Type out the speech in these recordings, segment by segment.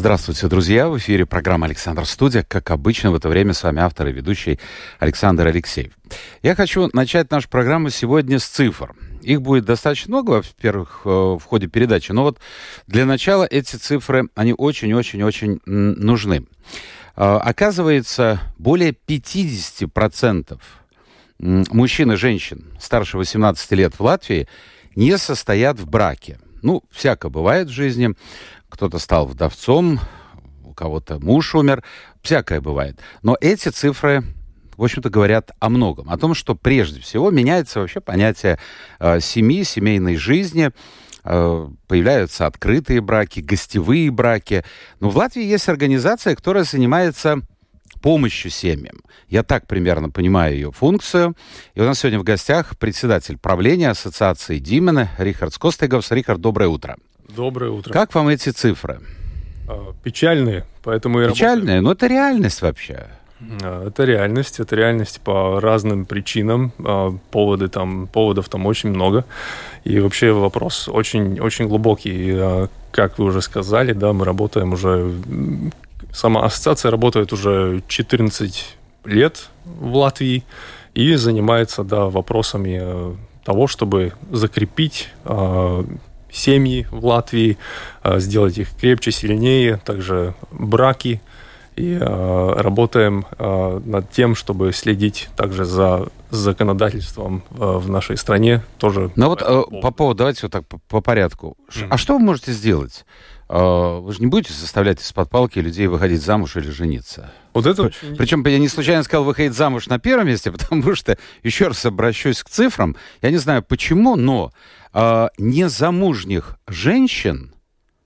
Здравствуйте, друзья! В эфире программа «Александр Студия». Как обычно, в это время с вами автор и ведущий Александр Алексеев. Я хочу начать нашу программу сегодня с цифр. Их будет достаточно много, во-первых, э, в ходе передачи. Но вот для начала эти цифры, они очень-очень-очень нужны. Э, оказывается, более 50% мужчин и женщин старше 18 лет в Латвии не состоят в браке. Ну, всяко бывает в жизни кто-то стал вдовцом, у кого-то муж умер, всякое бывает. Но эти цифры в общем-то, говорят о многом. О том, что прежде всего меняется вообще понятие э, семьи, семейной жизни, э, появляются открытые браки, гостевые браки. Но в Латвии есть организация, которая занимается помощью семьям. Я так примерно понимаю ее функцию. И у нас сегодня в гостях председатель правления Ассоциации Димена Рихард Скостеговс. Рихард, доброе утро. Доброе утро. Как вам эти цифры? А, печальные, поэтому и Печальные, работаю. но это реальность вообще. А, это реальность, это реальность по разным причинам. А, поводы там, поводов там очень много. И вообще вопрос очень, очень глубокий. Как вы уже сказали, да, мы работаем уже... Сама ассоциация работает уже 14 лет в Латвии и занимается, да, вопросами того, чтобы закрепить семьи в Латвии, а, сделать их крепче, сильнее, также браки. И э, работаем э, над тем, чтобы следить также за законодательством э, в нашей стране тоже. Ну вот э, по поводу, давайте вот так по, по порядку. Mm-hmm. А что вы можете сделать? Э, вы же не будете заставлять из-под палки людей выходить замуж или жениться? Вот это очень... Причем я не случайно сказал выходить замуж на первом месте, потому что, еще раз обращусь к цифрам, я не знаю почему, но э, незамужних женщин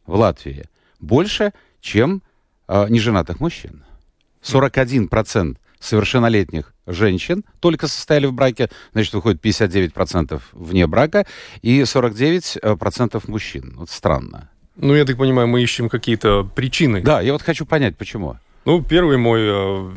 в Латвии больше, чем э, неженатых мужчин. 41% совершеннолетних женщин только состояли в браке, значит, выходит 59% вне брака, и 49% мужчин. Вот странно. Ну, я так понимаю, мы ищем какие-то причины. Да, я вот хочу понять, почему. Ну, первый мой э,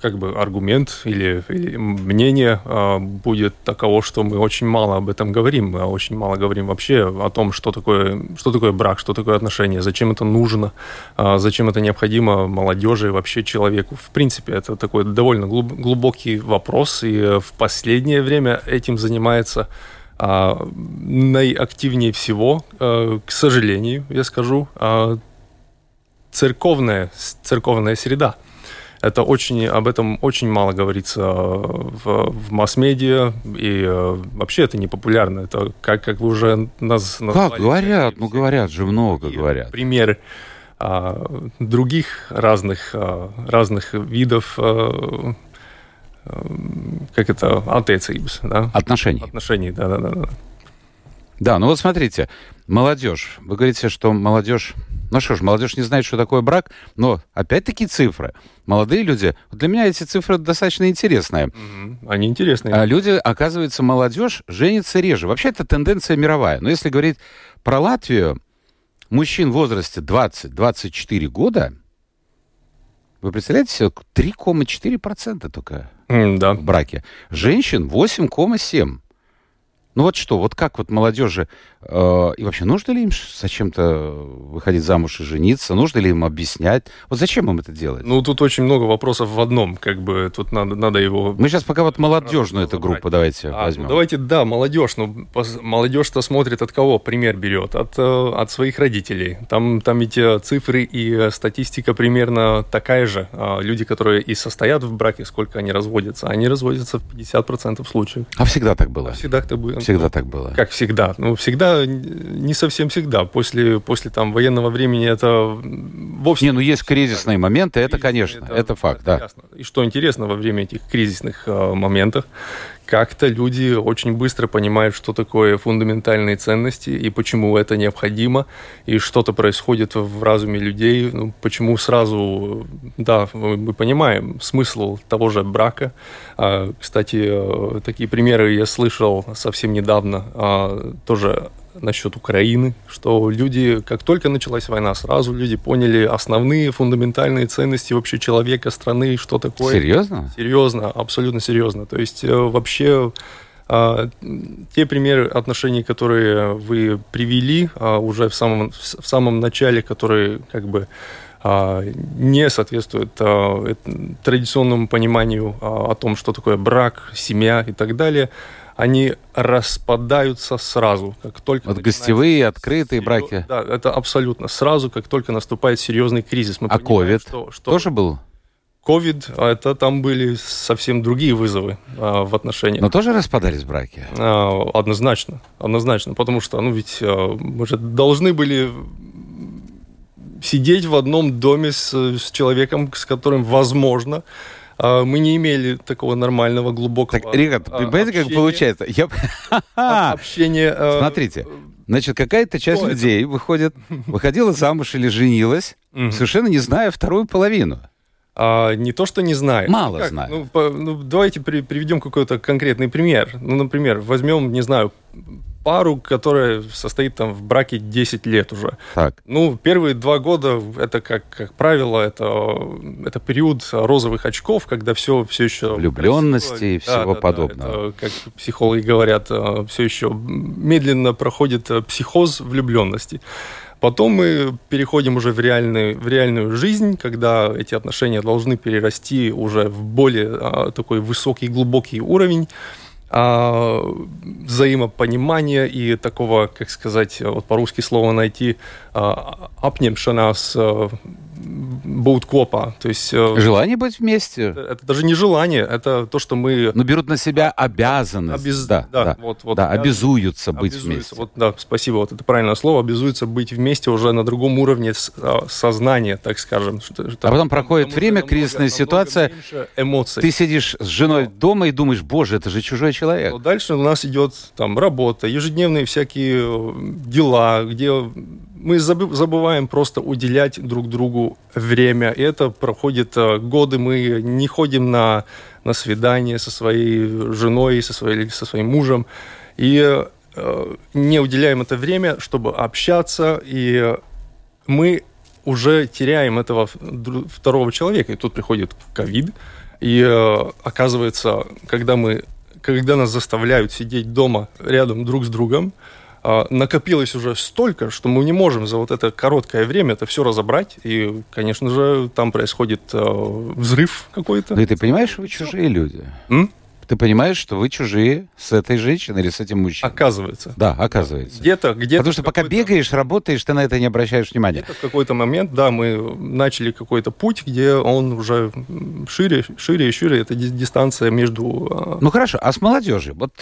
как бы аргумент или, или мнение э, будет таково, что мы очень мало об этом говорим, мы очень мало говорим вообще о том, что такое, что такое брак, что такое отношения, зачем это нужно, э, зачем это необходимо молодежи, вообще человеку. В принципе, это такой довольно глубокий вопрос, и в последнее время этим занимается наиактивнее всего, к сожалению, я скажу, церковная, церковная среда. Это очень, об этом очень мало говорится в, в масс-медиа, и э, вообще это не популярно. Это как, как вы уже нас назвали. Как говорят? Ну, говорят же много, говорят. Примеры а, других разных, а, разных видов а, как это, attiecības, да? Отношений. Отношений, да-да-да. Да, ну вот смотрите, молодежь. Вы говорите, что молодежь ну что ж, молодежь не знает, что такое брак, но опять-таки цифры. Молодые люди, для меня эти цифры достаточно интересные. Они интересные. А люди, оказывается, молодежь женится реже. Вообще это тенденция мировая. Но если говорить про Латвию, мужчин в возрасте 20-24 года, вы представляете себе, 3,4% только mm, да. в браке. Женщин 8,7%. Ну вот что, вот как вот молодежи, э, и вообще нужно ли им зачем-то выходить замуж и жениться, нужно ли им объяснять? Вот зачем им это делать? Ну тут очень много вопросов в одном, как бы тут надо, надо его... Мы сейчас пока вот молодежную эту группу давайте а, возьмем. Ну, давайте, да, молодежь, но ну, молодежь-то смотрит от кого пример берет? От, э, от своих родителей. Там, там эти э, цифры и э, статистика примерно такая же. А люди, которые и состоят в браке, сколько они разводятся, они разводятся в 50% случаев. А всегда так было? А всегда так было всегда так было? Как всегда. Ну, всегда, не совсем всегда. После, после там военного времени это вовсе... Не, ну есть кризисные моменты, это, конечно, это, это факт, это да. Ясно. И что интересно, во время этих кризисных э, моментов, как-то люди очень быстро понимают, что такое фундаментальные ценности и почему это необходимо, и что-то происходит в разуме людей, ну, почему сразу, да, мы понимаем смысл того же брака. А, кстати, э, такие примеры я слышал совсем недавно, а, тоже насчет Украины, что люди, как только началась война, сразу люди поняли основные фундаментальные ценности вообще человека, страны, что такое. Серьезно? Серьезно, абсолютно серьезно. То есть э, вообще а, те примеры отношений, которые вы привели а, уже в самом, в самом начале, которые как бы а, не соответствуют традиционному пониманию о том, что такое брак, семья и так далее, они распадаются сразу, как только... Вот гостевые, открытые серьез... браки. Да, это абсолютно сразу, как только наступает серьезный кризис. Мы а ковид что, что... тоже был? Ковид, а это там были совсем другие вызовы а, в отношениях. Но тоже распадались браки? А, однозначно, однозначно, потому что, ну ведь а, мы же должны были сидеть в одном доме с, с человеком, с которым возможно мы не имели такого нормального, глубокого Так, Рихард, а, понимаете, как получается? Я... Общение... А, Смотрите, значит, какая-то часть людей выходит, выходила замуж или женилась, совершенно не зная вторую половину. А, не то, что не знаю. Мало как? знаю. Ну, по, ну, давайте при, приведем какой-то конкретный пример. Ну, например, возьмем, не знаю, пару, которая состоит там в браке 10 лет уже. Так. Ну, первые два года, это, как, как правило, это, это период розовых очков, когда все, все еще... Влюбленности красиво. и всего да, подобного. Да, это, как психологи говорят, э, все еще медленно проходит э, психоз влюбленности. Потом мы переходим уже в реальную, в реальную жизнь, когда эти отношения должны перерасти уже в более а, такой высокий, глубокий уровень а, взаимопонимания и такого, как сказать, вот по-русски слово найти, а, апнемшанас, а, боуткопа. То есть, э, желание быть вместе. Это, это даже не желание, это то, что мы... Но берут на себя обязанность. Обез... Да, да, да, вот, вот, да обязуются быть обязуются. вместе. Вот, да, спасибо, вот это правильное слово, обязуются быть вместе уже на другом уровне сознания, так скажем. Что, а потом проходит время, кризисная ситуация, эмоций. ты сидишь с женой дома и думаешь, боже, это же чужой человек. Но дальше у нас идет там работа, ежедневные всякие э, дела, где мы забываем просто уделять друг другу время. И это проходит э, годы, мы не ходим на, на свидание со своей женой, со, своей, со своим мужем. И э, не уделяем это время, чтобы общаться. И мы уже теряем этого второго человека. И тут приходит ковид. И э, оказывается, когда мы когда нас заставляют сидеть дома рядом друг с другом, накопилось уже столько, что мы не можем за вот это короткое время это все разобрать. И, конечно же, там происходит э, взрыв какой-то. Да и ты понимаешь, что вы чужие люди? М? Ты понимаешь, что вы чужие с этой женщиной или с этим мужчиной? Оказывается. Да, оказывается. Где-то, где-то. Потому что пока бегаешь, работаешь, ты на это не обращаешь внимания. в какой-то момент, да, мы начали какой-то путь, где он уже шире, шире и шире. Это дистанция между. А, ну хорошо, а с молодежью? Вот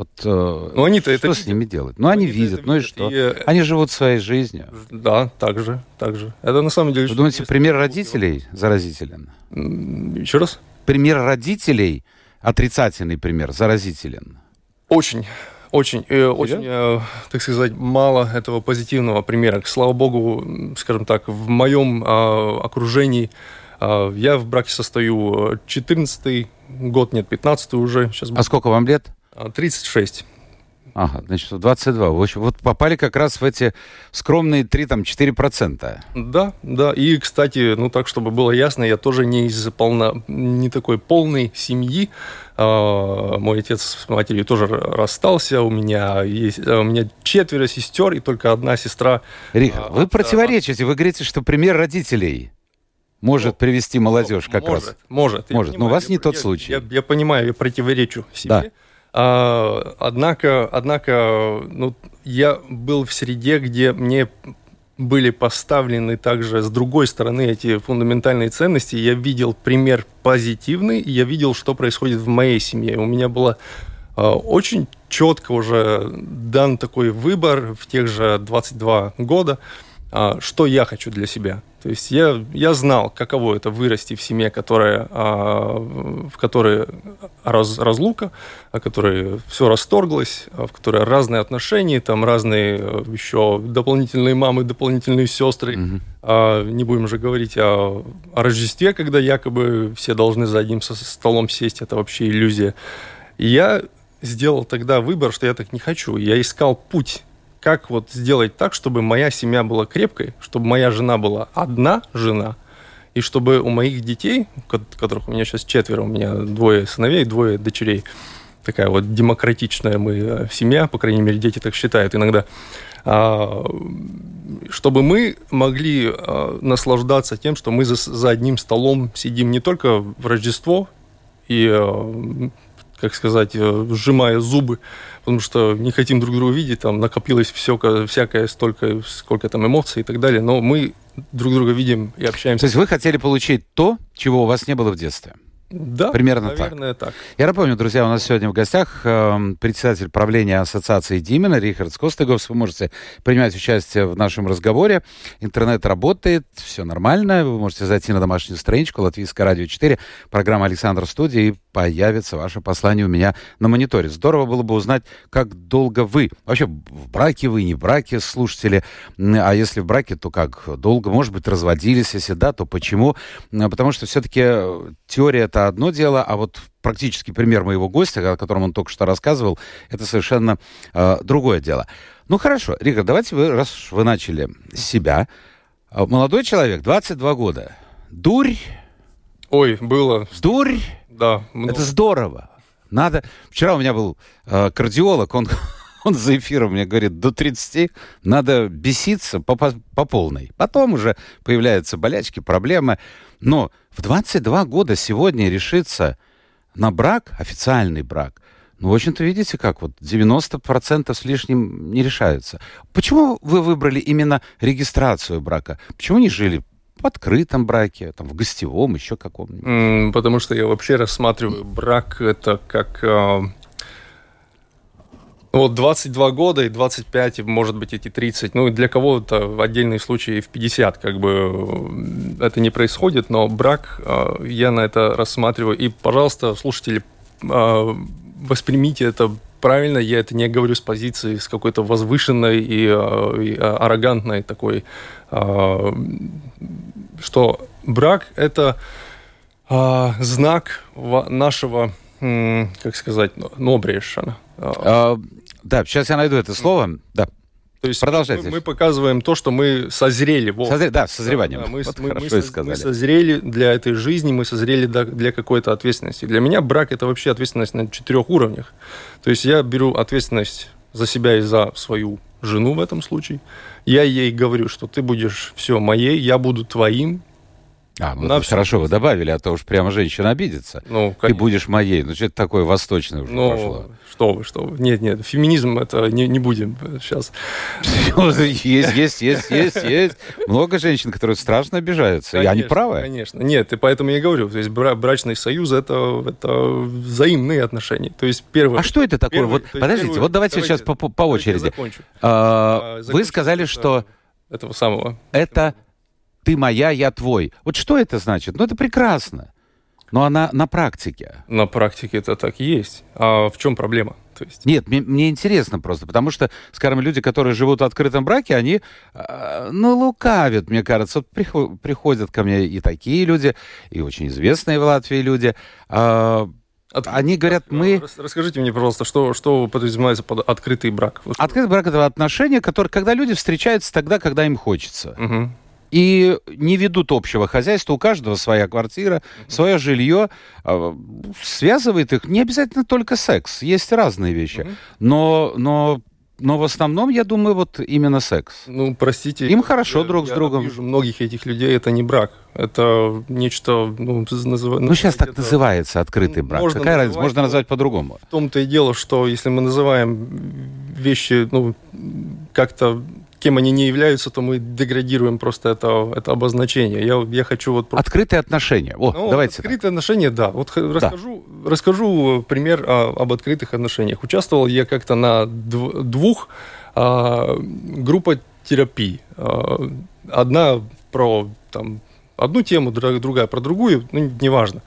вот э, ну, они-то что это с ними делать? Ну, они, они видят, ну и что? И... Э, они живут своей жизнью. Да, так же, так же. Это на самом деле... Вы думаете, пример родителей заразителен? Еще раз? Пример родителей, отрицательный пример, заразителен? Очень. Очень, э, очень, э, так сказать, мало этого позитивного примера. Слава богу, скажем так, в моем э, окружении э, я в браке состою 14 год, нет, 15 уже. Сейчас а сколько вам лет? 36. Ага, значит, 22. В общем, вот попали как раз в эти скромные 3-4%. Да, да. И, кстати, ну так, чтобы было ясно, я тоже не из полно, не такой полной семьи. А, мой отец с матерью тоже расстался. У меня есть, у меня четверо сестер и только одна сестра. Риха, а, вы противоречите. Вы говорите, что пример родителей может ну, привести молодежь как может, раз. Может, может. Но у вас не я, тот случай. Я, я понимаю, я противоречу себе. Да. А, однако, однако, ну, я был в среде, где мне были поставлены также с другой стороны эти фундаментальные ценности. Я видел пример позитивный, я видел, что происходит в моей семье. У меня было э, очень четко уже дан такой выбор в тех же 22 года. а, что я хочу для себя. То есть я, я знал, каково это вырасти в семье, которая, а, в которой раз, разлука, в которой все расторглось, в которой разные отношения, там разные э, еще дополнительные мамы, дополнительные сестры. Mm-hmm. А, не будем же говорить о, о Рождестве, когда якобы все должны за одним столом сесть. Это вообще иллюзия. И я сделал тогда выбор, что я так не хочу. Я искал путь как вот сделать так, чтобы моя семья была крепкой, чтобы моя жена была одна жена, и чтобы у моих детей, которых у меня сейчас четверо, у меня двое сыновей, двое дочерей, такая вот демократичная мы э, семья, по крайней мере, дети так считают иногда, а, чтобы мы могли а, наслаждаться тем, что мы за, одним столом сидим не только в Рождество и э, как сказать, э, сжимая зубы, потому что не хотим друг друга видеть, там накопилось все, всякое столько, сколько там эмоций и так далее, но мы друг друга видим и общаемся. То есть вы хотели получить то, чего у вас не было в детстве? Да, примерно наверное, так. так. Я напомню, друзья, у нас сегодня в гостях э, председатель правления Ассоциации Димена Рихард Костыгов. Вы можете принимать участие в нашем разговоре. Интернет работает, все нормально. Вы можете зайти на домашнюю страничку Латвийское радио 4, программа Александр Студия, и появится ваше послание у меня на мониторе. Здорово было бы узнать, как долго вы, вообще в браке вы, не в браке, слушатели, а если в браке, то как долго, может быть, разводились, если да, то почему? Потому что все-таки теория это одно дело, а вот практический пример моего гостя, о котором он только что рассказывал, это совершенно э, другое дело. Ну хорошо, Рика, давайте вы, раз вы начали с себя. А, молодой человек, 22 года. Дурь. Ой, было. Дурь. Да. Много. Это здорово. Надо. Вчера у меня был э, кардиолог, он он за эфиром мне говорит, до 30 надо беситься по, по, по полной. Потом уже появляются болячки, проблемы. Но в 22 года сегодня решиться на брак, официальный брак, ну, в общем-то, видите, как вот 90% с лишним не решаются. Почему вы выбрали именно регистрацию брака? Почему не жили в открытом браке, там, в гостевом, еще каком-нибудь? Потому что я вообще рассматриваю брак это как а, вот 22 года и 25, может быть, эти 30. Ну, для кого-то в отдельные случаи в 50 как бы это не происходит, но брак, а, я на это рассматриваю. И, пожалуйста, слушатели, а, воспримите это правильно, я это не говорю с позиции с какой-то возвышенной и, и аррогантной такой, что брак – это знак нашего, как сказать, нобрешана. Да, сейчас я найду это слово. Да. То есть Продолжайте. Мы, мы показываем то, что мы созрели. Вот. Созре... Да, созреванием. Да, мы, вот мы, мы, сказали. мы созрели для этой жизни, мы созрели для какой-то ответственности. Для меня брак это вообще ответственность на четырех уровнях. То есть я беру ответственность за себя и за свою жену в этом случае. Я ей говорю, что ты будешь все моей, я буду твоим, а, ну это хорошо вы добавили, а то уж прямо женщина обидится. Ну, конечно. Ты будешь моей. Ну, что-то такое восточное уже ну, пошло. Что вы, что вы. Нет, нет, феминизм это не, не будем сейчас. Есть, есть, есть, есть, есть. Много женщин, которые страшно обижаются. Конечно, и они правы. Конечно. Нет, и поэтому я и говорю, то есть брачный союз это, это взаимные отношения. То есть первое. А что это такое? Первый, вот, подождите, первый, вот давайте, давайте сейчас по, по очереди. А, а вы сказали, что... Этого самого. Это ты моя, я твой. Вот что это значит? Ну, это прекрасно. Но она на практике. На практике это так и есть. А в чем проблема? То есть... Нет, мне, мне интересно просто, потому что, скажем, люди, которые живут в открытом браке, они, э, ну, лукавят, мне кажется. Вот приходят ко мне и такие люди, и очень известные в Латвии люди. Э, от... Они говорят, мы... Расскажите мне, пожалуйста, что, что подразумевается под открытый брак? Открытый брак — это отношения, которые, когда люди встречаются тогда, когда им хочется. Угу и не ведут общего хозяйства. У каждого своя квартира, свое жилье. А, связывает их не обязательно только секс. Есть разные вещи. Но, но но в основном, я думаю, вот именно секс. Ну, простите. Им хорошо я, друг я с другом. Я вижу многих этих людей, это не брак. Это нечто, ну, называется... Ну, сейчас так называется открытый брак. Можно Какая разница? Можно назвать по-другому. В том-то и дело, что если мы называем вещи, ну, как-то кем они не являются, то мы деградируем просто это, это обозначение. Я, я хочу вот... Просто... Открытые отношения. О, ну, давайте. Открытые так. отношения, да. Вот да. Расскажу, расскажу пример о, об открытых отношениях. Участвовал я как-то на двух. А, группа терапий. Одна про там, одну тему, другая про другую, ну, неважно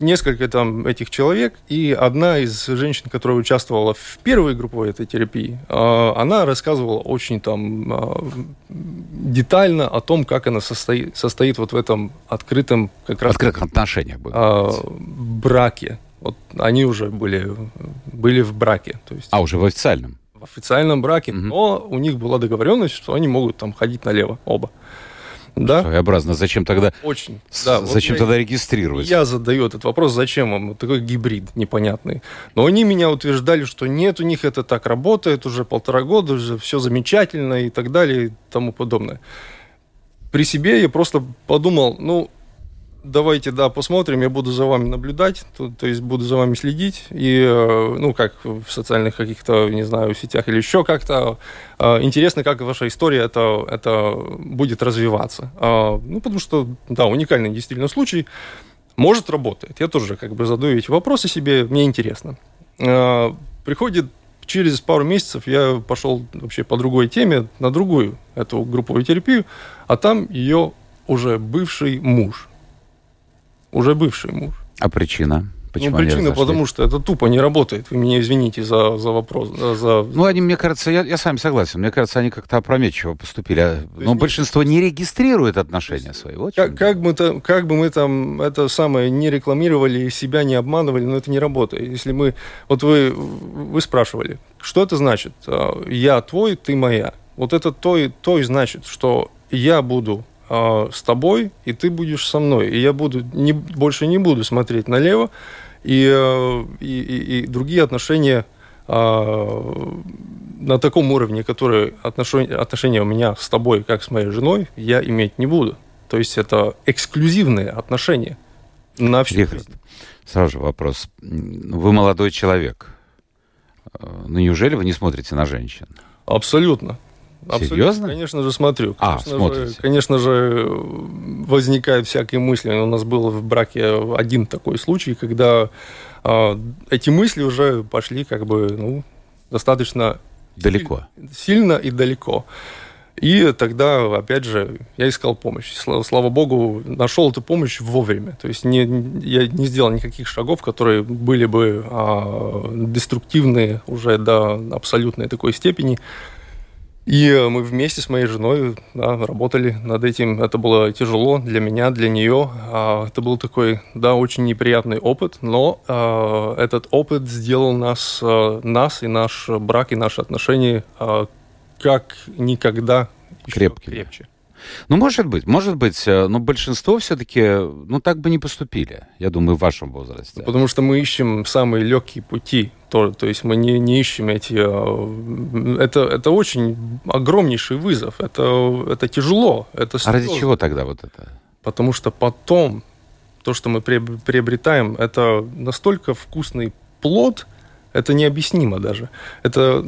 несколько там этих человек, и одна из женщин, которая участвовала в первой групповой этой терапии, а, она рассказывала очень там а, детально о том, как она состоит, состоит вот в этом открытом как раз открытых отношениях а, браке. Вот они уже были были в браке, то есть. А уже в официальном. В официальном браке, угу. но у них была договоренность, что они могут там ходить налево оба. Да. Своеобразно. Зачем тогда? Очень. Да, зачем вот тогда регистрировать? Я задаю этот вопрос, зачем вам такой гибрид непонятный. Но они меня утверждали, что нет, у них это так работает уже полтора года, уже все замечательно и так далее и тому подобное. При себе я просто подумал, ну, давайте, да, посмотрим, я буду за вами наблюдать, то, то есть буду за вами следить, и, э, ну, как в социальных каких-то, не знаю, сетях или еще как-то. Э, интересно, как ваша история это, это будет развиваться. А, ну, потому что, да, уникальный действительно случай. Может, работает. Я тоже как бы задаю эти вопросы себе, мне интересно. А, приходит через пару месяцев я пошел вообще по другой теме, на другую эту групповую терапию, а там ее уже бывший муж уже бывший муж. А причина? Почему ну, причина, потому что это тупо не работает. Вы меня извините за, за вопрос. За... Ну, они, мне кажется, я, я с вами согласен. Мне кажется, они как-то опрометчиво поступили. А, но есть, большинство не регистрирует отношения свои. Вот как, как, мы там, как бы мы там это самое не рекламировали, себя не обманывали, но это не работает. Если мы... Вот вы, вы спрашивали, что это значит? А, я твой, ты моя. Вот это то и, то и значит, что я буду э, с тобой, и ты будешь со мной. И я буду не, больше не буду смотреть налево, и, э, и, и, и другие отношения э, на таком уровне, которые отношения, отношения у меня с тобой, как с моей женой, я иметь не буду. То есть это эксклюзивные отношения на всю Рихард, жизнь. Сразу же вопрос. Вы молодой человек. Ну, неужели вы не смотрите на женщин? Абсолютно. Абсолютно, Серьезно? Конечно же, смотрю. А, конечно смотрите. Же, конечно же, возникают всякие мысли. У нас был в браке один такой случай, когда э, эти мысли уже пошли как бы, ну, достаточно... Далеко. Сильно и далеко. И тогда, опять же, я искал помощь. Слава, слава богу, нашел эту помощь вовремя. То есть не, я не сделал никаких шагов, которые были бы а, деструктивные уже до абсолютной такой степени. И э, мы вместе с моей женой да, работали над этим. Это было тяжело для меня, для нее. А, это был такой, да, очень неприятный опыт, но а, этот опыт сделал нас, а, нас и наш брак, и наши отношения как никогда Крепкие. крепче. Ну, может быть, может быть, э, но большинство все-таки, ну, так бы не поступили, я думаю, в вашем возрасте. Потому что мы ищем самые легкие пути, то, то есть мы не, не ищем эти... Э, это, это очень огромнейший вызов, это, это тяжело, это А ради чего тогда вот это? Потому что потом то, что мы приобретаем, это настолько вкусный плод, это необъяснимо даже. Это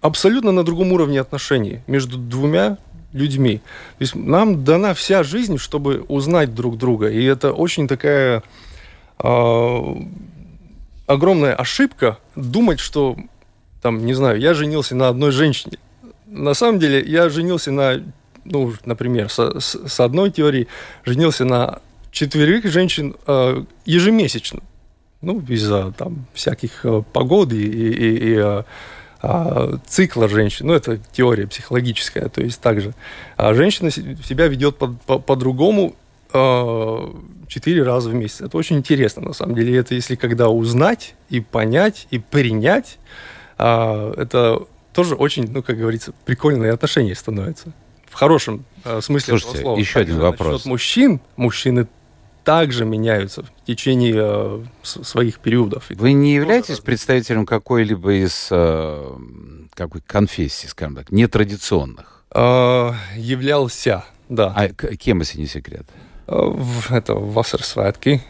абсолютно на другом уровне отношений между двумя людьми. То есть нам дана вся жизнь, чтобы узнать друг друга. И это очень такая э, огромная ошибка думать, что, там, не знаю, я женился на одной женщине. На самом деле я женился на, ну, например, с, с, одной теорией, женился на четверых женщин э, ежемесячно. Ну, из-за там всяких э, погод и, и, и, и э, а, цикла женщин. Ну, это теория психологическая, то есть также. А женщина себя ведет по-другому по, четыре раза в месяц. Это очень интересно, на самом деле. Это если когда узнать и понять, и принять, а, это тоже очень, ну, как говорится, прикольные отношения становятся. В хорошем смысле Слушайте, этого слова. еще один вопрос. Насчет мужчин, мужчины также меняются в течение э, своих периодов. Вы не являетесь представителем какой-либо из э, какой конфессий, скажем так, нетрадиционных? Э, являлся, да. А кем, если не секрет? Э, это Вассерсвятки.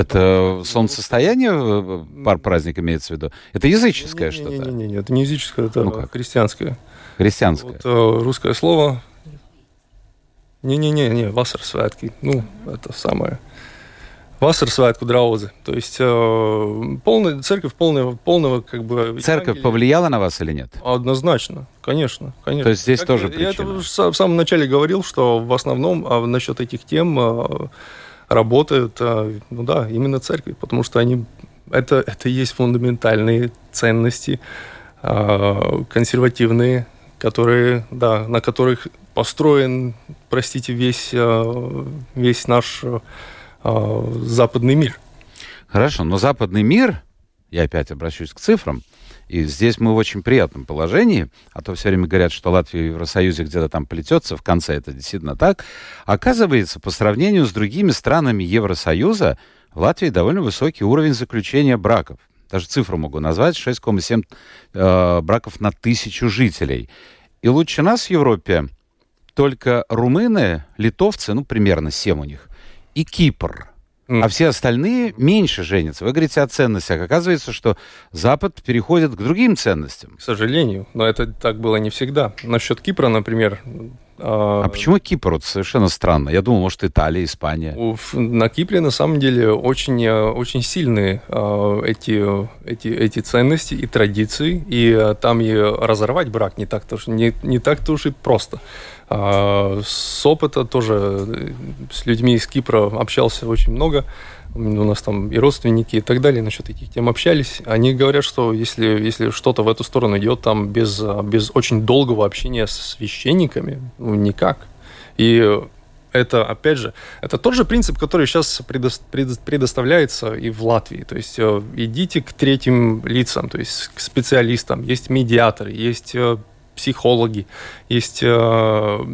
Это солнцестояние, э, пар праздник имеется в виду? Это языческое что-то? Нет, нет, нет, это не языческое, это ну христианское. Христианское. Вот, э, русское слово не-не-не, не, Вассерсвятки. Ну, это самое... Вассерсвайт Кудраузы. То есть э, полная, церковь полного, полного как бы... Церковь Евангелия. повлияла на вас или нет? Однозначно, конечно. конечно. То есть здесь как тоже я, причина? Я это в самом начале говорил, что в основном а насчет этих тем а, работают, а, ну да, именно церкви, потому что они... Это, это и есть фундаментальные ценности, а, консервативные, которые, да, на которых построен, простите, весь, а, весь наш э, западный мир. Хорошо, но западный мир, я опять обращусь к цифрам, и здесь мы в очень приятном положении, а то все время говорят, что Латвия в Евросоюзе где-то там плетется, в конце это действительно так. Оказывается, по сравнению с другими странами Евросоюза, в Латвии довольно высокий уровень заключения браков. Даже цифру могу назвать, 6,7 э, браков на тысячу жителей. И лучше нас в Европе только румыны, литовцы, ну, примерно 7 у них, и Кипр. Mm. А все остальные меньше женятся. Вы говорите о ценностях. Оказывается, что Запад переходит к другим ценностям. К сожалению. Но это так было не всегда. Насчет Кипра, например, а, а почему Кипр? Вот совершенно странно. Я думал, может, Италия, Испания. На Кипре, на самом деле, очень, э, очень сильные э, эти, эти, эти ценности и традиции. И э, там и разорвать брак не так-то, не, не так-то уж и просто. А, с опыта тоже с людьми из Кипра общался очень много у нас там и родственники и так далее насчет этих тем общались, они говорят, что если, если что-то в эту сторону идет, там без, без очень долгого общения с священниками, ну, никак. И это, опять же, это тот же принцип, который сейчас предоставляется и в Латвии. То есть э, идите к третьим лицам, то есть к специалистам. Есть медиаторы, есть э, психологи, есть э,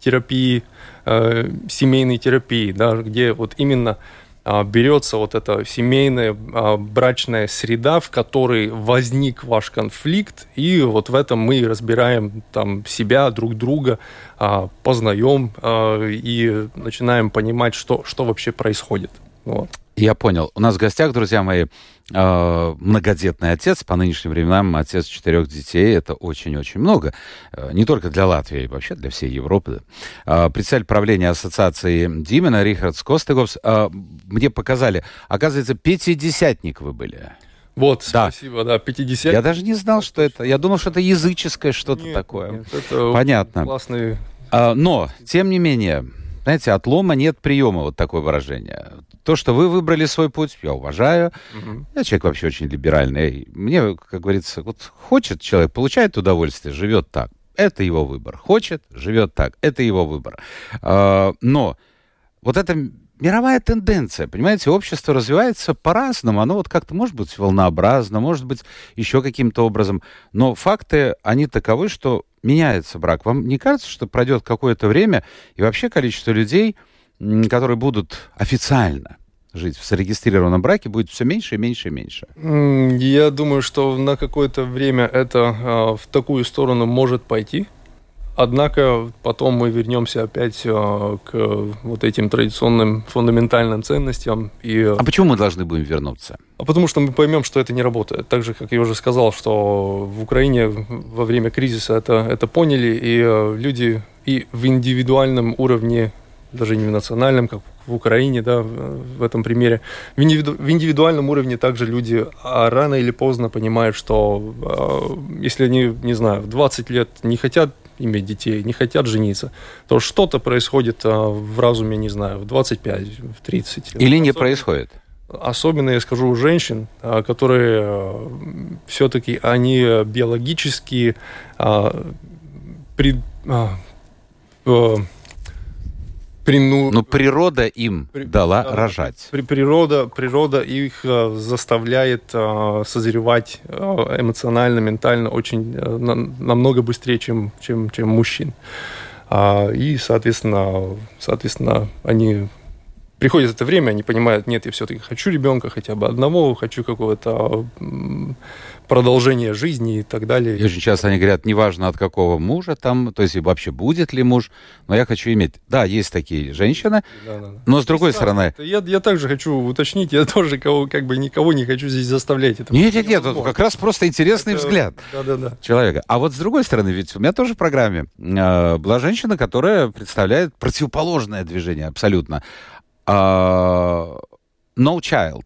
терапии, семейные терапии, да, где вот именно берется вот эта семейная а, брачная среда, в которой возник ваш конфликт, и вот в этом мы разбираем там себя, друг друга, а, познаем и начинаем понимать, что, что вообще происходит. Вот. Я понял. У нас в гостях, друзья мои, э, многодетный отец. По нынешним временам отец четырех детей. Это очень-очень много. Э, не только для Латвии, вообще для всей Европы. Э, председатель правления ассоциации Димена Рихард Скостеговс. Э, мне показали, оказывается, пятидесятник вы были. Вот, да. спасибо, да, 50. Я даже не знал, что это. Я думал, что это языческое что-то такое. Нет, это Понятно. Классный. А, но, тем не менее, знаете, от лома нет приема, вот такое выражение. То, что вы выбрали свой путь, я уважаю. Угу. Я человек вообще очень либеральный. Мне, как говорится, вот хочет человек, получает удовольствие, живет так. Это его выбор. Хочет, живет так. Это его выбор. А, но вот эта мировая тенденция, понимаете, общество развивается по-разному. Оно вот как-то может быть волнообразно, может быть еще каким-то образом. Но факты, они таковы, что меняется брак. Вам не кажется, что пройдет какое-то время, и вообще количество людей, которые будут официально жить в зарегистрированном браке, будет все меньше и меньше и меньше? Я думаю, что на какое-то время это э, в такую сторону может пойти. Однако потом мы вернемся опять э, к вот этим традиционным фундаментальным ценностям. И... А почему мы должны будем вернуться? А потому что мы поймем, что это не работает. Так же, как я уже сказал, что в Украине во время кризиса это, это поняли, и э, люди и в индивидуальном уровне, даже не в национальном, как в Украине, да, в этом примере, в, индивиду, в индивидуальном уровне также люди а рано или поздно понимают, что э, если они, не знаю, в 20 лет не хотят иметь детей, не хотят жениться, то что-то происходит а, в разуме, не знаю, в 25, в 30. Или не происходит? Особенно, я скажу, у женщин, а, которые а, все-таки, они биологически при, Прину... Но природа им при... дала да, рожать. При... Природа, природа их э, заставляет э, созревать э, эмоционально, ментально очень э, на, намного быстрее, чем, чем, чем мужчин. А, и, соответственно, соответственно, они приходит это время, они понимают, нет, я все-таки хочу ребенка хотя бы одного, хочу какого-то продолжения жизни и так далее. И очень часто они говорят, неважно от какого мужа там, то есть вообще будет ли муж, но я хочу иметь. Да, есть такие женщины, да, да, да. но с другой есть стороны... Я, я также хочу уточнить, я тоже кого, как бы никого не хочу здесь заставлять. Это нет, нет, нет, как раз просто интересный это... взгляд да, да, да. человека. А вот с другой стороны, ведь у меня тоже в программе э, была женщина, которая представляет противоположное движение абсолютно. А, no child.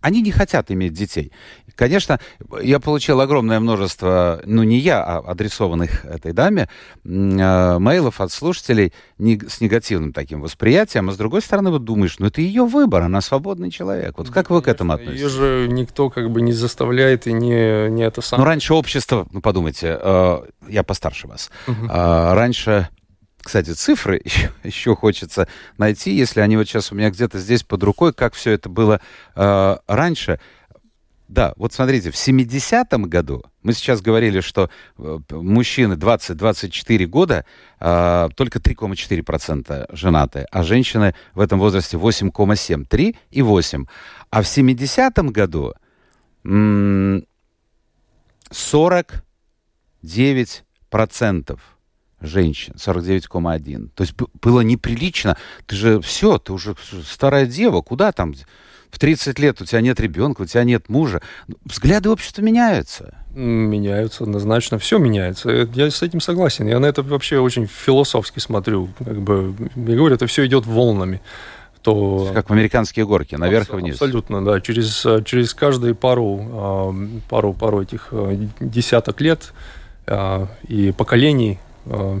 Они не хотят иметь детей. Конечно, я получил огромное множество, ну не я, а адресованных этой даме, э, мейлов от слушателей не, с негативным таким восприятием, а с другой стороны, вот думаешь, ну это ее выбор, она свободный человек. Вот как вы к этому относитесь? Ее же никто как бы не заставляет и не, не это самое. Ну раньше общество, ну подумайте, э, я постарше вас, угу. э, раньше кстати, цифры еще, еще хочется найти, если они вот сейчас у меня где-то здесь под рукой, как все это было э, раньше. Да, вот смотрите, в 70-м году, мы сейчас говорили, что э, мужчины 20-24 года э, только 3,4% женаты, а женщины в этом возрасте 8,7, 3 и 8. А в 70-м году м- 49% женщин, 49,1. То есть было неприлично. Ты же все, ты уже старая дева, куда там? в 30 лет у тебя нет ребенка, у тебя нет мужа. Взгляды общества меняются. Меняются, однозначно. Все меняется. Я с этим согласен. Я на это вообще очень философски смотрю. Как бы, я говорю, это все идет волнами. То... Как в американские горки, наверх и вниз. Абсолютно, да. Через, через каждые пару, а, пару, пару этих а, десяток лет а, и поколений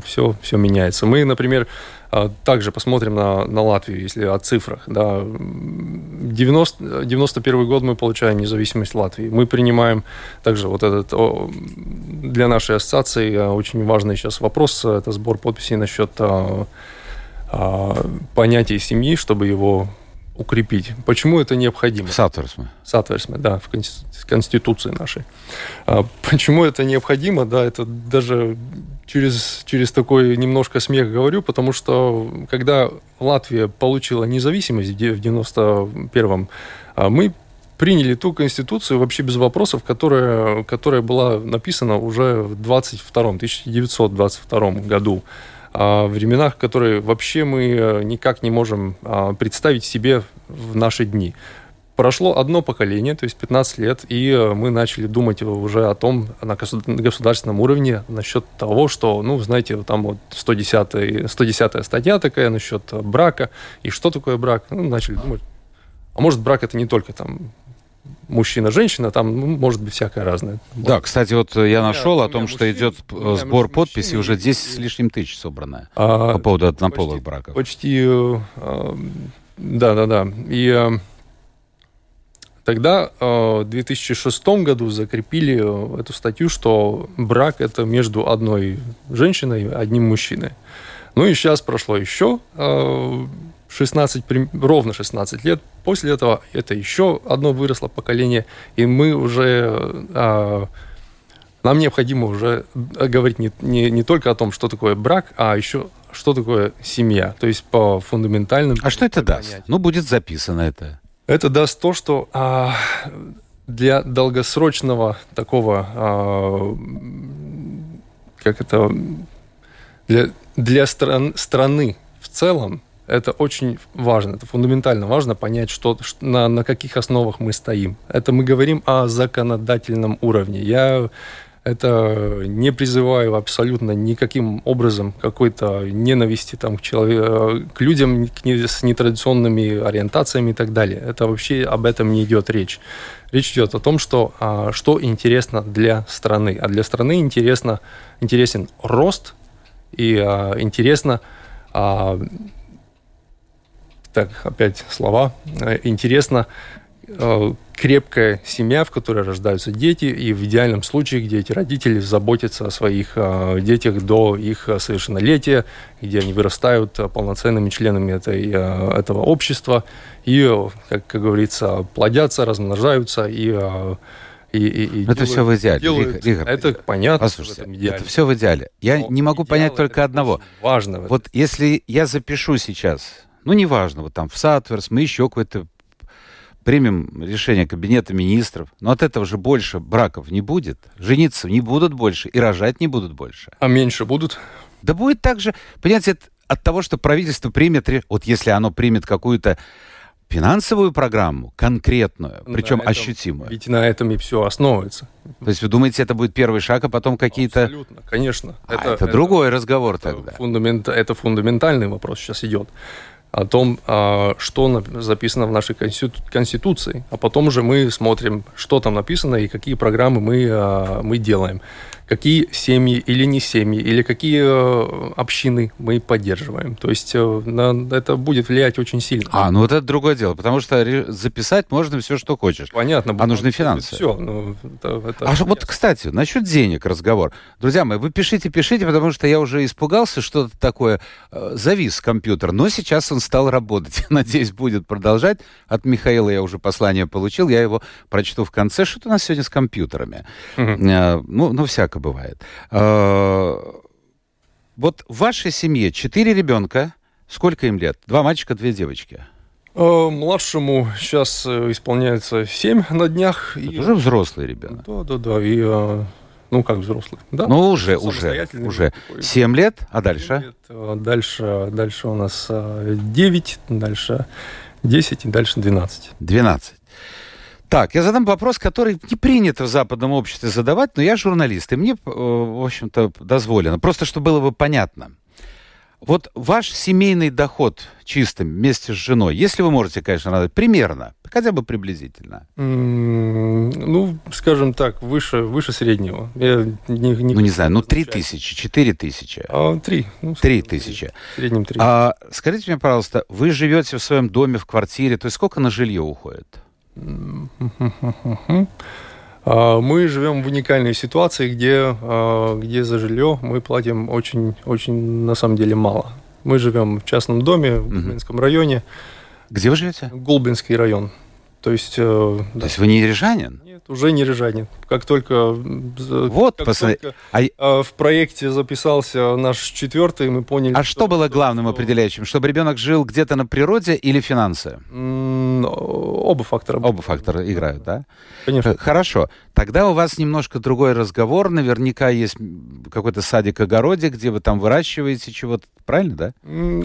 все, все меняется. Мы, например, а, также посмотрим на, на Латвию, если о цифрах. Да. 90, 91 год мы получаем независимость Латвии. Мы принимаем также вот этот для нашей ассоциации а, очень важный сейчас вопрос. Это сбор подписей насчет понятия семьи, чтобы его укрепить. Почему это необходимо? Satversme. Satversme, да, в Конституции нашей. Почему это необходимо? Да, это даже через, через такой немножко смех говорю, потому что когда Латвия получила независимость в 91-м, а, мы приняли ту конституцию вообще без вопросов, которая, которая была написана уже в 22 1922 году. А, в временах, которые вообще мы э, никак не можем а, представить себе в наши дни. Прошло одно поколение, то есть 15 лет, и э, мы начали думать уже о том на государственном уровне насчет того, что, ну, знаете, там вот 110, 110 статья такая насчет брака, и что такое брак, ну, начали думать, а может брак это не только там мужчина-женщина, там ну, может быть всякое разное. Да, кстати, вот я нашел о том, что мужчин, идет сбор подписей, уже 10 с лишним тысяч собранное а, по поводу однополых браков. Почти, да-да-да. Э, и Тогда э, в 2006 году закрепили э, эту статью, что брак это между одной женщиной и одним мужчиной. Ну и сейчас прошло еще 16, э, ровно 16 лет. После этого это еще одно выросло поколение, и мы уже нам необходимо уже говорить не, не, не только о том, что такое брак, а еще что такое семья, то есть по фундаментальным. А что это даст? Ну, будет записано это. Это даст то, что а, для долгосрочного такого, а, как это, для, для стран, страны в целом, это очень важно, это фундаментально важно понять, что, на, на каких основах мы стоим. Это мы говорим о законодательном уровне. Я это не призываю абсолютно никаким образом какой-то ненависти там, к, человек, к людям к не, с нетрадиционными ориентациями и так далее. Это вообще об этом не идет речь. Речь идет о том, что, а, что интересно для страны. А для страны интересно, интересен рост и а, интересно а, так, опять слова. Интересно Э, крепкая семья, в которой рождаются дети, и в идеальном случае, где эти родители заботятся о своих э, детях до их совершеннолетия, где они вырастают полноценными членами этой, э, этого общества и, как, как говорится, плодятся, размножаются и и, и, и это делают, все в идеале. Делают, Игорь, это понятно. Послушайте, это все в идеале. Я Но не могу понять только одного. Важно. Вот если я запишу сейчас, ну неважно, вот там в Сатверс, мы еще какой-то примем решение Кабинета министров, но от этого же больше браков не будет, жениться не будут больше и рожать не будут больше. А меньше будут? Да будет так же, понимаете, от того, что правительство примет, вот если оно примет какую-то финансовую программу, конкретную, причем этом, ощутимую. Ведь на этом и все основывается. То есть вы думаете, это будет первый шаг, а потом какие-то... Абсолютно, конечно. А, это, это другой разговор это тогда. Фундамент, это фундаментальный вопрос сейчас идет. О том, а, что записано в нашей конституции, а потом уже мы смотрим, что там написано и какие программы мы, а, мы делаем какие семьи или не семьи, или какие э, общины мы поддерживаем. То есть э, на, это будет влиять очень сильно. А, ну вот это другое дело, потому что записать можно все, что хочешь. Понятно. А нужны финансы. Все. Ну, это, это а вот, кстати, насчет денег разговор. Друзья мои, вы пишите, пишите, потому что я уже испугался, что-то такое э, завис компьютер, но сейчас он стал работать. Надеюсь, будет продолжать. От Михаила я уже послание получил, я его прочту в конце. Что у нас сегодня с компьютерами? Угу. Ну, ну, всяко всяко бывает. А, вот в вашей семье четыре ребенка. Сколько им лет? Два мальчика, две девочки. А, младшему сейчас э, исполняется семь на днях. Это и... уже взрослый ребенок. Да, да, да. И, а, ну, как взрослый. Да? Ну, уже, уже, уже. Семь лет, а дальше? Лет, дальше? Дальше у нас девять, дальше десять и дальше двенадцать. Двенадцать. Так, я задам вопрос, который не принято в западном обществе задавать, но я журналист, и мне, э, в общем-то, дозволено. Просто, чтобы было бы понятно. Вот ваш семейный доход чистым вместе с женой, если вы можете, конечно, надо примерно, хотя бы приблизительно. Mm, ну, скажем так, выше, выше среднего. Я не, не ну, не знаю, ну, три тысячи, четыре тысячи. А, три. Ну, три тысячи. В среднем три. А, скажите мне, пожалуйста, вы живете в своем доме, в квартире, то есть сколько на жилье уходит? А, мы живем в уникальной ситуации, где, а, где за жилье мы платим очень, очень, на самом деле, мало. Мы живем в частном доме в Гулбинском районе. Где вы живете? Гулбинский район. То есть... Э, То да. есть вы не рижанин? Нет, уже не рижанин. Как только, вот, как посмотри. только а... Э, в проекте записался наш четвертый, мы поняли... А что, что было главным что... определяющим? Чтобы ребенок жил где-то на природе или финансы? Оба фактора. Оба фактора играют, да? Конечно. Хорошо. Тогда у вас немножко другой разговор. Наверняка есть какой-то садик-огороде, где вы там выращиваете чего-то. Правильно, да?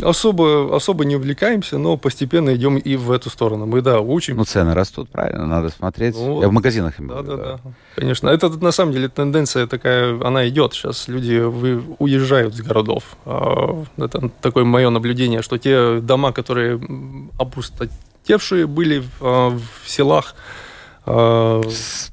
Особо, особо не увлекаемся, но постепенно идем и в эту сторону. Мы, да, учим. Ну, цены растут, правильно, надо смотреть. Ну, Я в магазинах имею да, да, да, да. Конечно. Это, на самом деле, тенденция такая, она идет. Сейчас люди вы, уезжают с городов. А, это такое мое наблюдение, что те дома, которые опустотевшие были в, а, селах, а,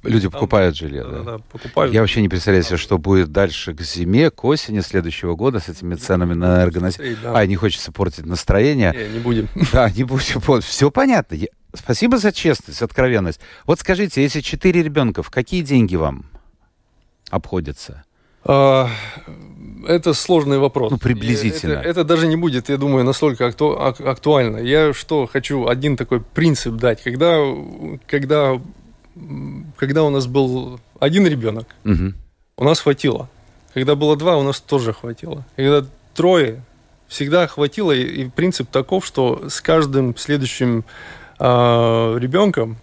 Люди там, покупают жилье. Да, да? Да, покупают. Я вообще не представляю себе, что будет дальше к зиме, к осени следующего года с этими ценами на энергоносители. Да. А, не хочется портить настроение. Не, не будем. Да, не будем. Все понятно. Спасибо за честность, откровенность. Вот скажите, если четыре ребенка, в какие деньги вам обходятся? А, это сложный вопрос. Ну, приблизительно. Это, это даже не будет, я думаю, настолько акту, актуально. Я что хочу один такой принцип дать. Когда, когда, когда у нас был один ребенок, угу. у нас хватило. Когда было два, у нас тоже хватило. Когда трое, всегда хватило. И, и принцип таков, что с каждым следующим э, ребенком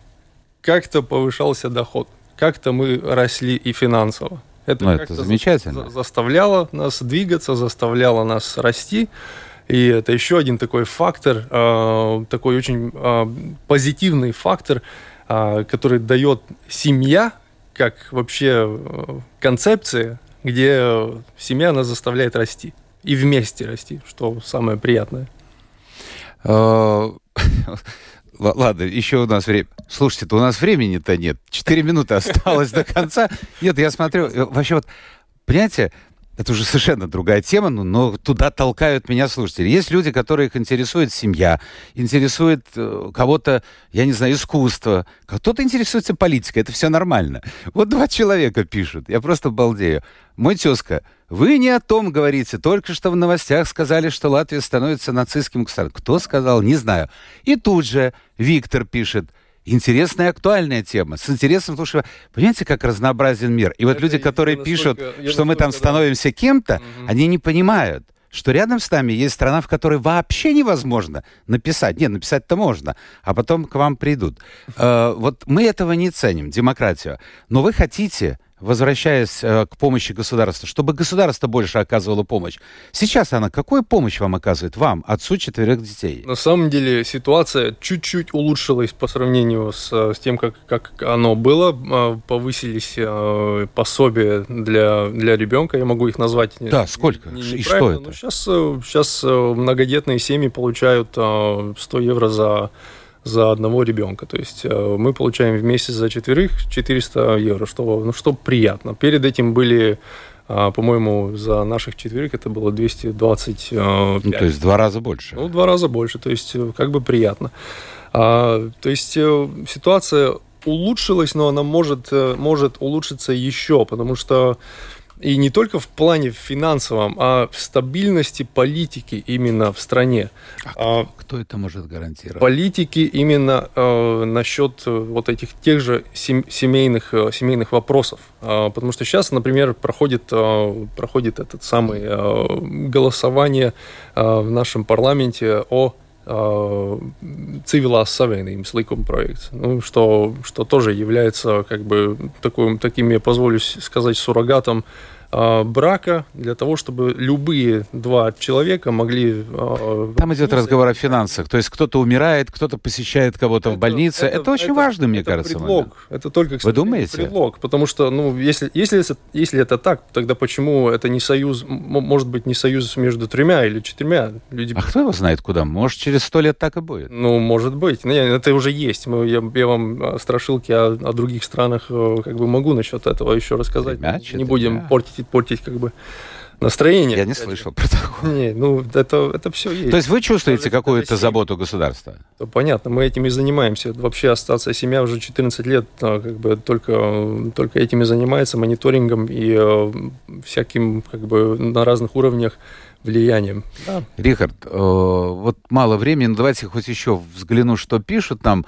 как-то повышался доход, как-то мы росли и финансово. Это, ну, это замечательно. За заставляло нас двигаться, заставляло нас расти. И это еще один такой фактор, э, такой очень э, позитивный фактор, э, который дает семья, как вообще э, концепция, где семья нас заставляет расти. И вместе расти, что самое приятное. Ладно, еще у нас время. Слушайте, то у нас времени-то нет. Четыре минуты осталось до конца. Нет, я смотрю, э, вообще вот, понимаете, это уже совершенно другая тема, но, но туда толкают меня слушатели. Есть люди, которых интересует семья, интересует э, кого-то, я не знаю, искусство, кто-то интересуется политикой, это все нормально. Вот два человека пишут, я просто балдею. Мой тезка, вы не о том говорите. Только что в новостях сказали, что Латвия становится нацистским государством. Кто сказал, не знаю. И тут же Виктор пишет, интересная актуальная тема. С интересом, потому что, понимаете, как разнообразен мир. И вот Это люди, которые пишут, что мы там становимся кем-то, угу. они не понимают, что рядом с нами есть страна, в которой вообще невозможно написать. Нет, написать-то можно, а потом к вам придут. Э, вот мы этого не ценим, демократию. Но вы хотите возвращаясь э, к помощи государства, чтобы государство больше оказывало помощь. Сейчас она какую помощь вам оказывает, вам, отцу четверых детей? На самом деле ситуация чуть-чуть улучшилась по сравнению с, с тем, как, как оно было. А, повысились э, пособия для, для ребенка, я могу их назвать. Да, сколько? И что это? Но сейчас, сейчас многодетные семьи получают 100 евро за за одного ребенка. То есть э, мы получаем в месяц за четверых 400 евро, что, ну, что приятно. Перед этим были а, по-моему, за наших четверых это было 225. Ну, то есть два раза больше. Ну, два раза больше, то есть э, как бы приятно. А, то есть э, ситуация улучшилась, но она может, может улучшиться еще, потому что и не только в плане финансовом, а в стабильности политики именно в стране. А, а кто это может гарантировать? Политики именно э, насчет э, вот этих тех же семейных, э, семейных вопросов. Э, потому что сейчас, например, проходит, э, проходит этот самый э, голосование э, в нашем парламенте о civilās savienības likuma проект, ну, что, что тоже является как бы такой, таким, я позволю сказать, суррогатом брака для того, чтобы любые два человека могли... А, Там идет разговор о финансах. То есть кто-то умирает, кто-то посещает кого-то в больнице. Это, это очень это, важно, мне это кажется. Предлог. Момент. Это только, Вы думаете? предлог. Потому что, ну, если, если, если это так, тогда почему это не союз, может быть, не союз между тремя или четырьмя людьми? А кто его знает куда? Может, через сто лет так и будет? Ну, может быть. Ну, это уже есть. Я, я вам страшилки о, о других странах э, как бы могу насчет этого еще рассказать. Тремя, не будем портить портить, как бы настроение. Я не слышал про такое. Не, ну это, это все есть. То есть вы чувствуете какую-то заботу государства? То понятно, мы этим и занимаемся. Вообще остаться семья уже 14 лет а, как бы только, только этим и занимается, мониторингом и э, всяким как бы на разных уровнях влиянием. Да. Рихард, э, вот мало времени, но давайте хоть еще взгляну, что пишут нам.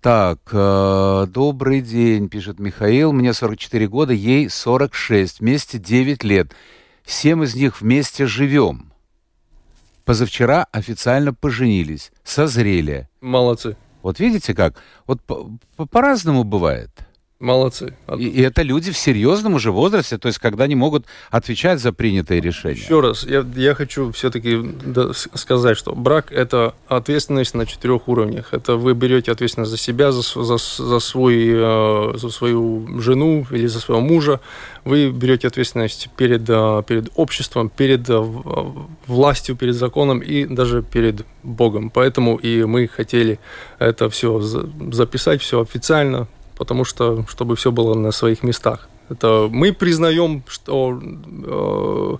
Так, э, добрый день, пишет Михаил. Мне 44 года, ей 46, вместе 9 лет. Всем из них вместе живем. Позавчера официально поженились, созрели. Молодцы. Вот видите как? Вот по-разному бывает. Молодцы. И, и это люди в серьезном уже возрасте, то есть когда они могут отвечать за принятые решения. Еще раз, я, я хочу все-таки сказать, что брак – это ответственность на четырех уровнях. Это вы берете ответственность за себя, за, за, за, свой, э, за свою жену или за своего мужа. Вы берете ответственность перед, э, перед обществом, перед э, властью, перед законом и даже перед Богом. Поэтому и мы хотели это все записать, все официально, потому что, чтобы все было на своих местах. Это мы признаем, что э,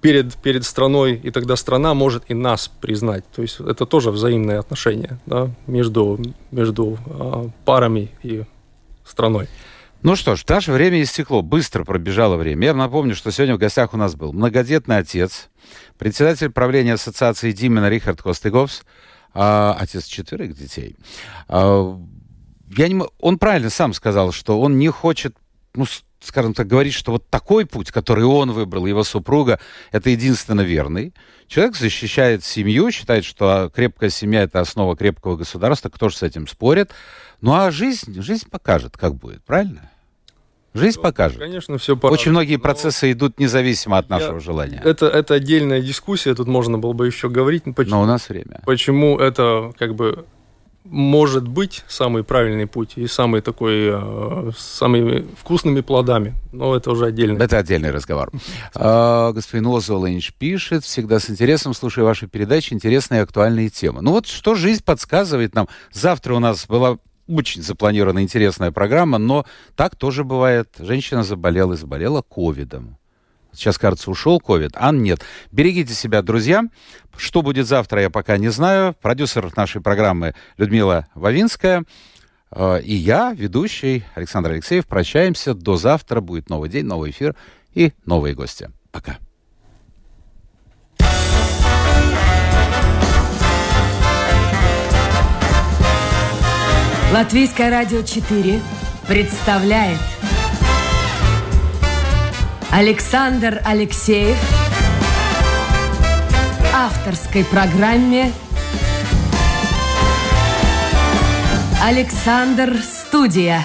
перед, перед страной, и тогда страна может и нас признать. То есть это тоже взаимные отношения да, между, между э, парами и страной. Ну что ж, наше время истекло, быстро пробежало время. Я напомню, что сегодня в гостях у нас был многодетный отец, председатель правления ассоциации Димена Рихард Костыговс, а, отец четверых детей. А, я не, он правильно сам сказал, что он не хочет, ну, скажем так, говорить, что вот такой путь, который он выбрал, его супруга, это единственно верный. Человек защищает семью, считает, что крепкая семья – это основа крепкого государства, кто же с этим спорит. Ну а жизнь, жизнь покажет, как будет, правильно? Жизнь все, покажет. Конечно, все по Очень многие процессы идут независимо от нашего я, желания. Это, это отдельная дискуссия, тут можно было бы еще говорить. Почему, Но у нас время. Почему это как бы может быть самый правильный путь и самый такой, э, самыми вкусными плодами. Но это уже отдельно. Это отдельный разговор. А, господин Озолынч пишет, всегда с интересом слушаю ваши передачи, интересные и актуальные темы. Ну вот что жизнь подсказывает нам. Завтра у нас была очень запланирована интересная программа, но так тоже бывает. Женщина заболела и заболела ковидом. Сейчас, кажется, ушел ковид, а нет. Берегите себя, друзья. Что будет завтра, я пока не знаю. Продюсер нашей программы Людмила Вавинская. Э, и я, ведущий Александр Алексеев, прощаемся. До завтра. Будет новый день, новый эфир и новые гости. Пока. Латвийское радио 4 представляет Александр Алексеев авторской программе Александр Студия.